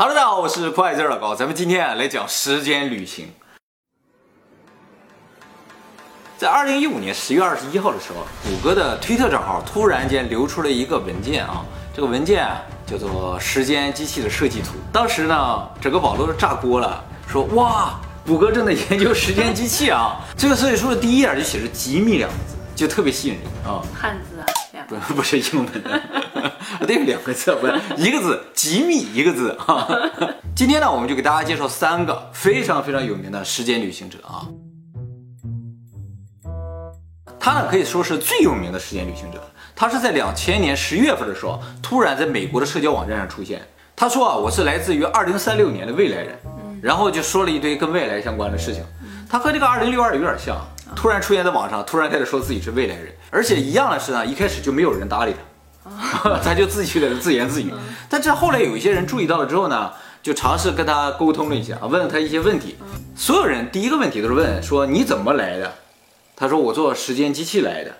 Hello，大家好，我是酷爱字老高，咱们今天啊来讲时间旅行。在二零一五年十月二十一号的时候，谷歌的推特账号突然间流出了一个文件啊，这个文件啊叫做《时间机器的设计图》。当时呢，整个网络都炸锅了，说哇，谷歌正在研究时间机器啊。这个设计书的第一页就写着“机密”两个字，就特别吸引人啊。汉字啊，两个不 不是英文的，对，两个字，不是一个字，吉米一个字啊。今天呢，我们就给大家介绍三个非常非常有名的时间旅行者啊。他呢可以说是最有名的时间旅行者。他是在两千年十月份的时候，突然在美国的社交网站上出现。他说啊，我是来自于二零三六年的未来人，然后就说了一堆跟未来相关的事情。他和这个二零六二有点像，突然出现在网上，突然开始说自己是未来人，而且一样的是呢，一开始就没有人搭理他，他就自己在自言自语。但这后来有一些人注意到了之后呢，就尝试跟他沟通了一下，问了他一些问题。所有人第一个问题都是问说你怎么来的？他说我坐时间机器来的。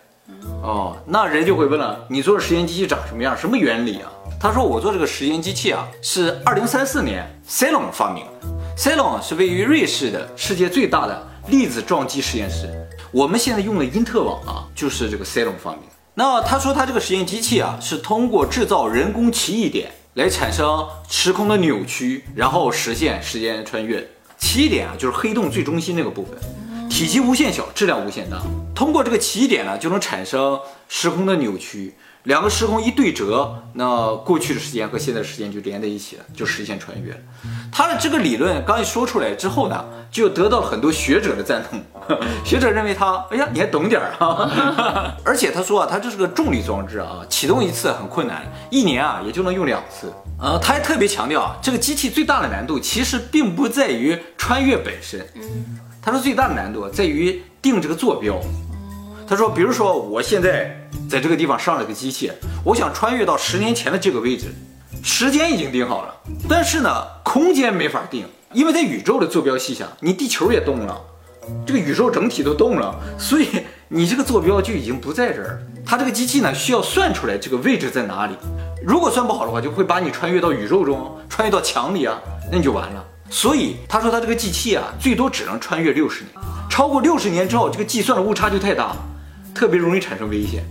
哦，那人就会问了，你做时间机器长什么样？什么原理啊？他说我做这个时间机器啊，是二零三四年 CERN 发明的。Cellon 是位于瑞士的世界最大的粒子撞击实验室。我们现在用的因特网啊，就是这个 CERN 发明。那他说他这个实验机器啊，是通过制造人工奇异点来产生时空的扭曲，然后实现时间穿越。奇异点啊，就是黑洞最中心那个部分。体积无限小，质量无限大。通过这个奇异点呢，就能产生时空的扭曲。两个时空一对折，那过去的时间和现在的时间就连在一起了，就实现穿越。他的这个理论刚一说出来之后呢，就得到了很多学者的赞同。学者认为他，哎呀，你还懂点儿啊！而且他说啊，他这是个重力装置啊，启动一次很困难，一年啊也就能用两次。呃，他还特别强调啊，这个机器最大的难度其实并不在于穿越本身。他说最大的难度在于定这个坐标。他说，比如说我现在在这个地方上了个机器，我想穿越到十年前的这个位置，时间已经定好了，但是呢，空间没法定，因为在宇宙的坐标系下，你地球也动了，这个宇宙整体都动了，所以你这个坐标就已经不在这儿。它这个机器呢，需要算出来这个位置在哪里，如果算不好的话，就会把你穿越到宇宙中，穿越到墙里啊，那你就完了。所以他说他这个机器啊，最多只能穿越六十年，超过六十年之后，这个计算的误差就太大了，特别容易产生危险。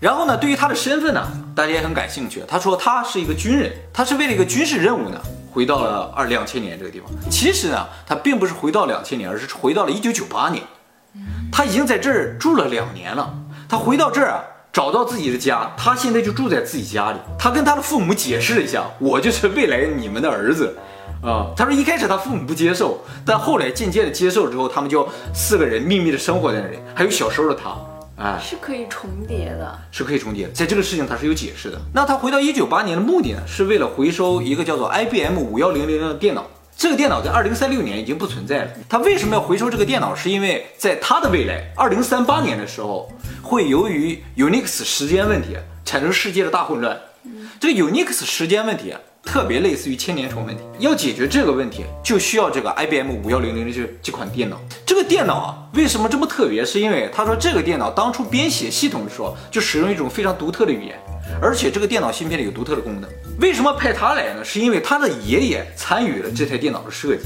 然后呢，对于他的身份呢，大家也很感兴趣。他说他是一个军人，他是为了一个军事任务呢，回到了二两千年这个地方。其实呢，他并不是回到两千年，而是回到了一九九八年。他已经在这儿住了两年了。他回到这儿啊，找到自己的家，他现在就住在自己家里。他跟他的父母解释了一下，我就是未来你们的儿子。啊，他说一开始他父母不接受，但后来渐渐的接受之后，他们就四个人秘密的生活在那里，还有小时候的他，哎，是可以重叠的，是可以重叠的，在这个事情它是有解释的。那他回到一九八年的目的呢，是为了回收一个叫做 IBM 五幺零零的电脑，这个电脑在二零三六年已经不存在了。他为什么要回收这个电脑？是因为在他的未来二零三八年的时候，会由于 Unix 时间问题产生世界的大混乱。这个 Unix 时间问题啊。特别类似于千年虫问题，要解决这个问题，就需要这个 IBM 五幺零零这这款电脑。这个电脑啊，为什么这么特别？是因为他说这个电脑当初编写系统的时候，就使用一种非常独特的语言，而且这个电脑芯片里有独特的功能。为什么派他来呢？是因为他的爷爷参与了这台电脑的设计。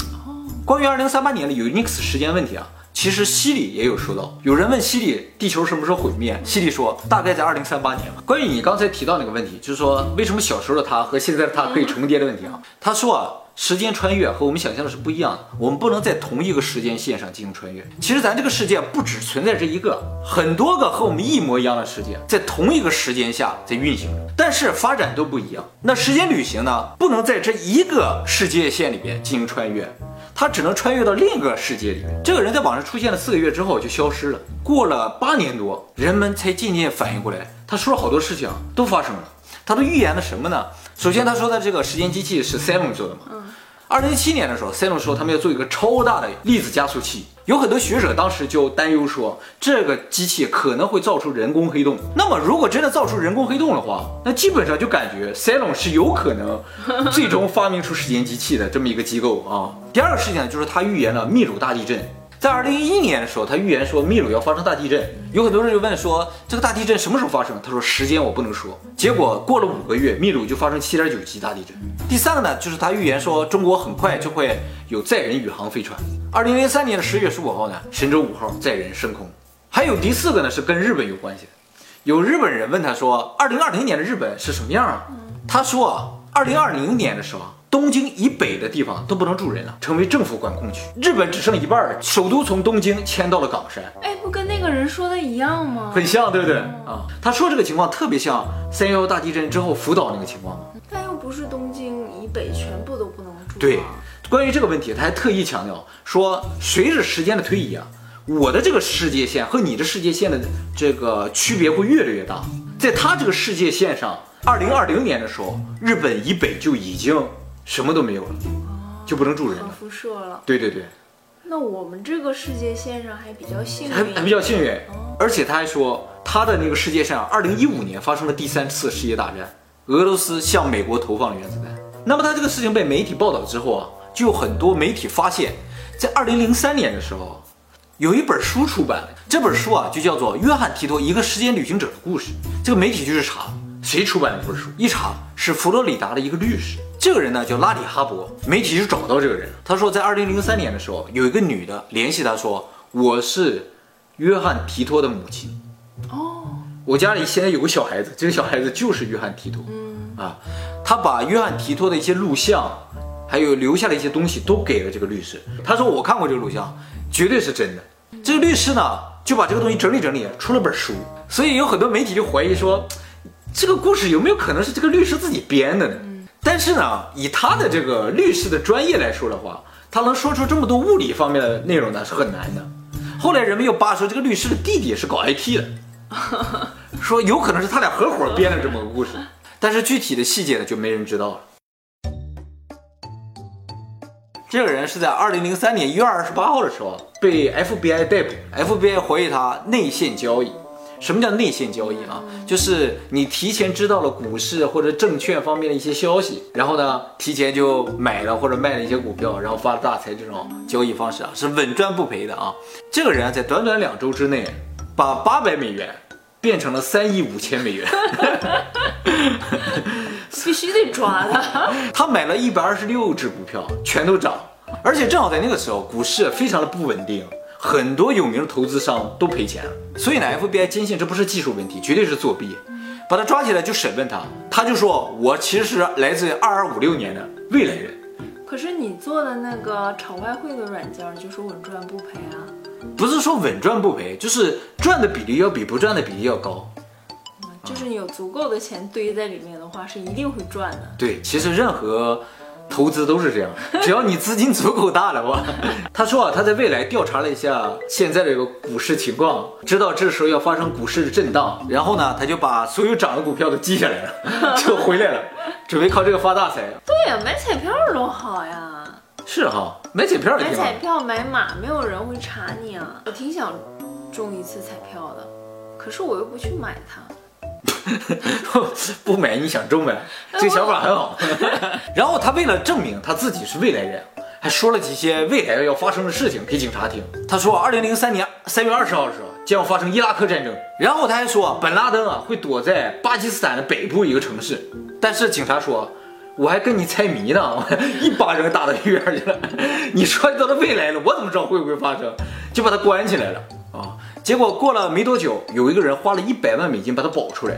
关于二零三八年的 Unix 时间问题啊。其实西里也有说到，有人问西里地球什么时候毁灭，西里说大概在二零三八年吧。关于你刚才提到那个问题，就是说为什么小时候的他和现在的他可以重叠的问题啊？他说啊，时间穿越和我们想象的是不一样的，我们不能在同一个时间线上进行穿越。其实咱这个世界不只存在这一个，很多个和我们一模一样的世界在同一个时间下在运行，但是发展都不一样。那时间旅行呢，不能在这一个世界线里边进行穿越。他只能穿越到另一个世界里面。这个人在网上出现了四个月之后就消失了。过了八年多，人们才渐渐反应过来，他说了好多事情都发生了。他都预言了什么呢？首先，他说的这个时间机器是 Cellon 做的嘛？二零一七年的时候，Cellon 说他们要做一个超大的粒子加速器。有很多学者当时就担忧说，这个机器可能会造出人工黑洞。那么，如果真的造出人工黑洞的话，那基本上就感觉塞隆是有可能最终发明出时间机器的这么一个机构啊。第二个事情呢，就是他预言了秘鲁大地震。在二零一一年的时候，他预言说秘鲁要发生大地震，有很多人就问说这个大地震什么时候发生？他说时间我不能说。结果过了五个月，秘鲁就发生七点九级大地震。第三个呢，就是他预言说中国很快就会有载人宇航飞船。二零零三年的十月十五号呢，神舟五号载人升空。还有第四个呢，是跟日本有关系的。有日本人问他说，二零二零年的日本是什么样啊？他说啊，二零二零年的时候。东京以北的地方都不能住人了，成为政府管控区。日本只剩一半，首都从东京迁到了冈山。哎，不跟那个人说的一样吗？很像，对不对？啊，他说这个情况特别像三幺幺大地震之后福岛那个情况。但又不是东京以北全部都不能住。对，关于这个问题，他还特意强调说，随着时间的推移啊，我的这个世界线和你的世界线的这个区别会越来越大。在他这个世界线上，二零二零年的时候，日本以北就已经。什么都没有了，就不能住人了，辐射了。对对对，那我们这个世界线上还比较幸运，还还比较幸运。而且他还说，他的那个世界上，二零一五年发生了第三次世界大战，俄罗斯向美国投放了原子弹。那么他这个事情被媒体报道之后啊，就有很多媒体发现，在二零零三年的时候，有一本书出版了，这本书啊就叫做《约翰提托：一个时间旅行者的故事》。这个媒体就去查，谁出版的这本书？一查是佛罗里达的一个律师。这个人呢叫拉里哈伯，媒体就找到这个人。他说，在二零零三年的时候，有一个女的联系他说：“我是约翰提托的母亲。”哦，我家里现在有个小孩子，这个小孩子就是约翰提托。嗯啊，他把约翰提托的一些录像，还有留下的一些东西都给了这个律师。他说：“我看过这个录像，绝对是真的。”这个律师呢就把这个东西整理整理，出了本书。所以有很多媒体就怀疑说，这个故事有没有可能是这个律师自己编的呢？但是呢，以他的这个律师的专业来说的话，他能说出这么多物理方面的内容呢，是很难的。后来人们又扒出这个律师的弟弟是搞 IT 的，说有可能是他俩合伙编了这么个故事，但是具体的细节呢，就没人知道了。这个人是在二零零三年一月二十八号的时候被 FBI 逮捕，FBI 怀疑他内线交易。什么叫内线交易啊？就是你提前知道了股市或者证券方面的一些消息，然后呢，提前就买了或者卖了一些股票，然后发了大财。这种交易方式啊，是稳赚不赔的啊。这个人啊，在短短两周之内，把八百美元变成了三亿五千美元，必须得抓他。他买了一百二十六只股票，全都涨，而且正好在那个时候，股市非常的不稳定。很多有名的投资商都赔钱了，所以呢，FBI 坚信这不是技术问题，绝对是作弊，把他抓起来就审问他，他就说：“我其实是来自二二五六年的未来人。”可是你做的那个炒外汇的软件就是稳赚不赔啊？不是说稳赚不赔，就是赚的比例要比不赚的比例要高。就是你有足够的钱堆在里面的话，是一定会赚的。对，其实任何。投资都是这样，只要你资金足够大的话，他说啊，他在未来调查了一下现在的这个股市情况，知道这时候要发生股市的震荡，然后呢，他就把所有涨的股票都记下来了，就回来了，准备靠这个发大财。对呀，买彩票多好呀！是哈，买彩票买彩票买马，没有人会查你啊。我挺想中一次彩票的，可是我又不去买它。不买你想中呗？这个想法很好。然后他为了证明他自己是未来人，还说了几些未来要发生的事情给警察听。他说，二零零三年三月二十号的时候将要发生伊拉克战争。然后他还说，本拉登啊会躲在巴基斯坦的北部一个城市。但是警察说，我还跟你猜谜呢，一巴掌打到医院去了。你说到了未来了，我怎么知道会不会发生？就把他关起来了啊。结果过了没多久，有一个人花了一百万美金把他保出来。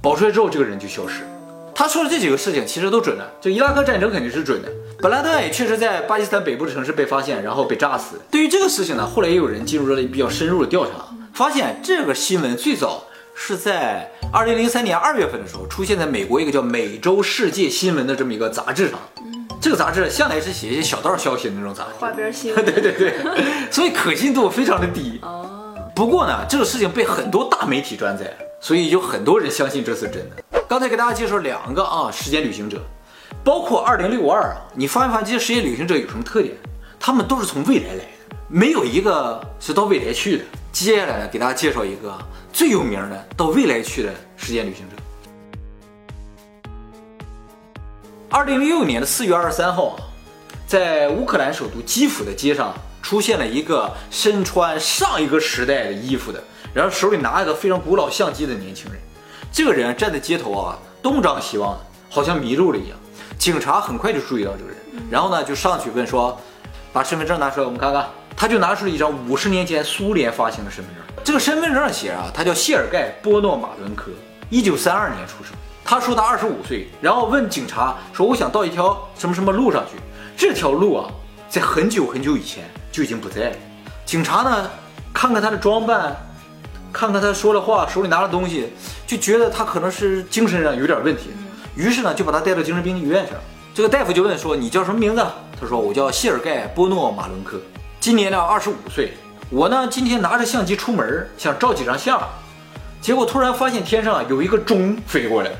保出来之后，这个人就消失。他说的这几个事情其实都准的，就伊拉克战争肯定是准的。本拉登也确实在巴基斯坦北部的城市被发现，然后被炸死。对于这个事情呢，后来也有人进入了比较深入的调查，发现这个新闻最早是在二零零三年二月份的时候出现在美国一个叫《美洲世界新闻》的这么一个杂志上。这个杂志向来是写一些小道消息的那种杂志，花边新闻。对对对，所以可信度非常的低。哦。不过呢，这个事情被很多大媒体转载，所以有很多人相信这是真的。刚才给大家介绍两个啊，时间旅行者，包括二零六二啊，你发现发现这些时间旅行者有什么特点？他们都是从未来来的，没有一个是到未来去的。接下来呢，给大家介绍一个最有名的到未来去的时间旅行者。二零零六年的四月二十三号啊，在乌克兰首都基辅的街上出现了一个身穿上一个时代的衣服的，然后手里拿一个非常古老相机的年轻人。这个人站在街头啊，东张西望的，好像迷路了一样。警察很快就注意到这个人，然后呢就上去问说：“把身份证拿出来，我们看看。”他就拿出了一张五十年前苏联发行的身份证。这个身份证上写啊，他叫谢尔盖·波诺马伦科，一九三二年出生。他说他二十五岁，然后问警察说：“我想到一条什么什么路上去。”这条路啊，在很久很久以前就已经不在了。警察呢，看看他的装扮，看看他说的话，手里拿的东西，就觉得他可能是精神上有点问题。于是呢，就把他带到精神病医院去了。这个大夫就问说：“你叫什么名字？”他说：“我叫谢尔盖·波诺马伦科，今年呢二十五岁。我呢今天拿着相机出门，想照几张相，结果突然发现天上有一个钟飞过来。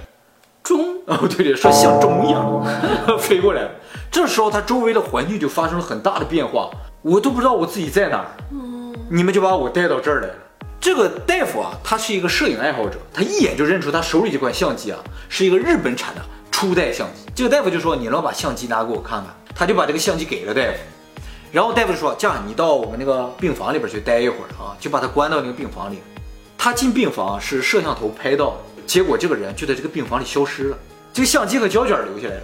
钟哦，对对，说像钟一样 飞过来。这时候他周围的环境就发生了很大的变化，我都不知道我自己在哪儿。你们就把我带到这儿来了。这个大夫啊，他是一个摄影爱好者，他一眼就认出他手里这款相机啊是一个日本产的初代相机。这个大夫就说：“你能把相机拿给我看看？”他就把这个相机给了大夫，然后大夫就说：“这样，你到我们那个病房里边去待一会儿啊，就把他关到那个病房里。”他进病房是摄像头拍到，结果这个人就在这个病房里消失了，这个相机和胶卷留下来了。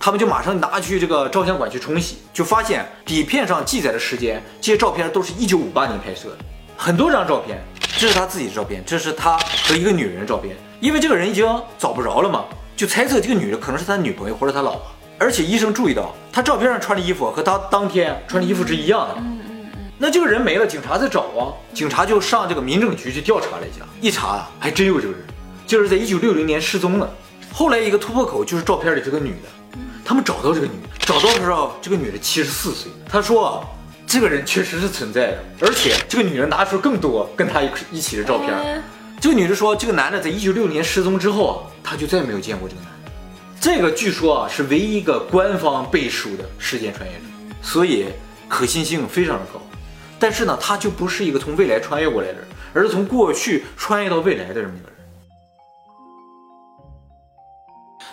他们就马上拿去这个照相馆去冲洗，就发现底片上记载的时间，这些照片都是一九五八年拍摄的，很多张照片。这是他自己的照片，这是他和一个女人的照片。因为这个人已经找不着了嘛，就猜测这个女的可能是他女朋友或者他老婆。而且医生注意到，他照片上穿的衣服和他当天穿的衣服是一样的。嗯嗯嗯。那这个人没了，警察在找啊，警察就上这个民政局去调查了一下，一查啊，还真有这个人，就是在一九六零年失踪了。后来一个突破口就是照片里这个女的，他们找到这个女的，找到的时候这个女的七十四岁。他说。这个人确实是存在的，而且这个女人拿出更多跟他一一起的照片。这个女的说，这个男的在一九六年失踪之后啊，她就再也没有见过这个男的。这个据说啊是唯一一个官方背书的时间穿越者，所以可信性非常的高。但是呢，他就不是一个从未来穿越过来的人，而是从过去穿越到未来的这么一个人。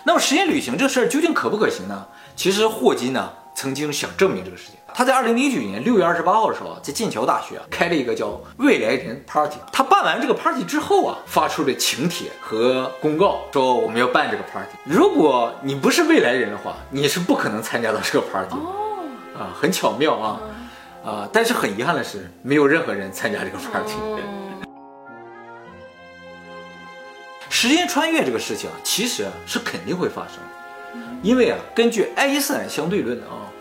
那么时间旅行这事儿究竟可不可行呢？其实霍金呢曾经想证明这个事情。他在二零零九年六月二十八号的时候，在剑桥大学啊开了一个叫未来人 party。他办完这个 party 之后啊，发出了请帖和公告，说我们要办这个 party。如果你不是未来人的话，你是不可能参加到这个 party。哦，啊，很巧妙啊，啊，但是很遗憾的是，没有任何人参加这个 party。时间穿越这个事情啊，其实是肯定会发生的，因为啊，根据爱因斯坦相对论啊。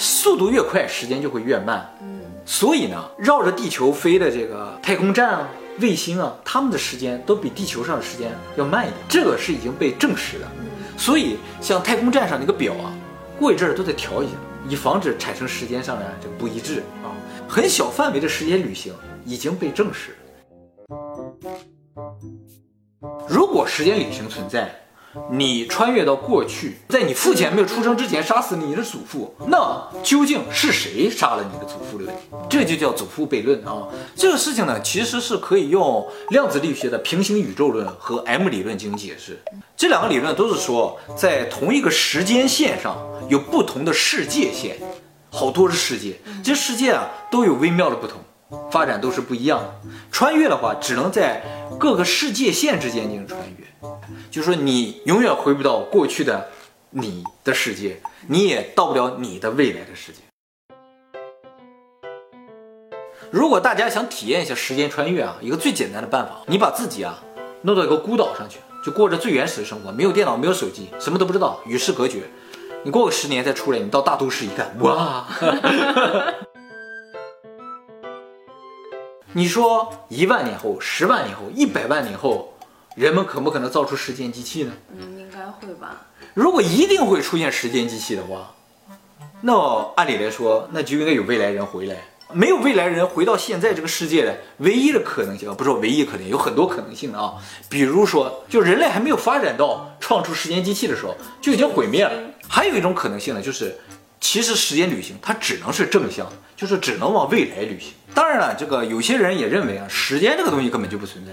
速度越快，时间就会越慢。嗯，所以呢，绕着地球飞的这个太空站啊、卫星啊，他们的时间都比地球上的时间要慢一点，这个是已经被证实的。所以，像太空站上那个表啊，过一阵儿都得调一下，以防止产生时间上的这个不一致啊。很小范围的时间旅行已经被证实。如果时间旅行存在，你穿越到过去，在你父亲没有出生之前杀死你的祖父，那究竟是谁杀了你的祖父的问题？这就叫祖父悖论啊！这个事情呢，其实是可以用量子力学的平行宇宙论和 M 理论进行解释。这两个理论都是说，在同一个时间线上有不同的世界线，好多的世界，这世界啊都有微妙的不同，发展都是不一样的。穿越的话，只能在各个世界线之间进行穿越。就是说你永远回不到过去的你的世界，你也到不了你的未来的世界。如果大家想体验一下时间穿越啊，一个最简单的办法，你把自己啊弄到一个孤岛上去，就过着最原始的生活，没有电脑，没有手机，什么都不知道，与世隔绝。你过个十年再出来，你到大都市一看，哇！你说一万年后、十万年后、一百万年后？人们可不可能造出时间机器呢？嗯，应该会吧。如果一定会出现时间机器的话，那按理来说，那就应该有未来人回来。没有未来人回到现在这个世界的唯一的可能性啊，不是唯一可能，有很多可能性的啊。比如说，就人类还没有发展到创出时间机器的时候，就已经毁灭了。还有一种可能性呢，就是其实时间旅行它只能是正向，就是只能往未来旅行。当然了，这个有些人也认为啊，时间这个东西根本就不存在。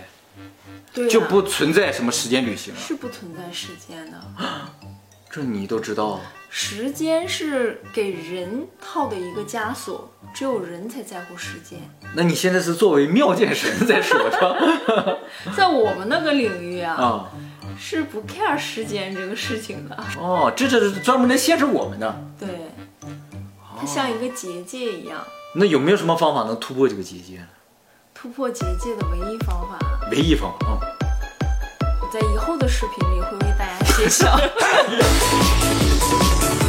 就不存在什么时间旅行了，是不存在时间的。这你都知道，时间是给人套的一个枷锁，只有人才在乎时间。那你现在是作为妙见神在说是吧？在我们那个领域啊，啊，是不 care 时间这个事情的。哦，这这是专门来限制我们的。对，它像一个结界一样。那有没有什么方法能突破这个结界呢？突破结界的唯一方法，唯一方啊！我在以后的视频里会为大家揭晓。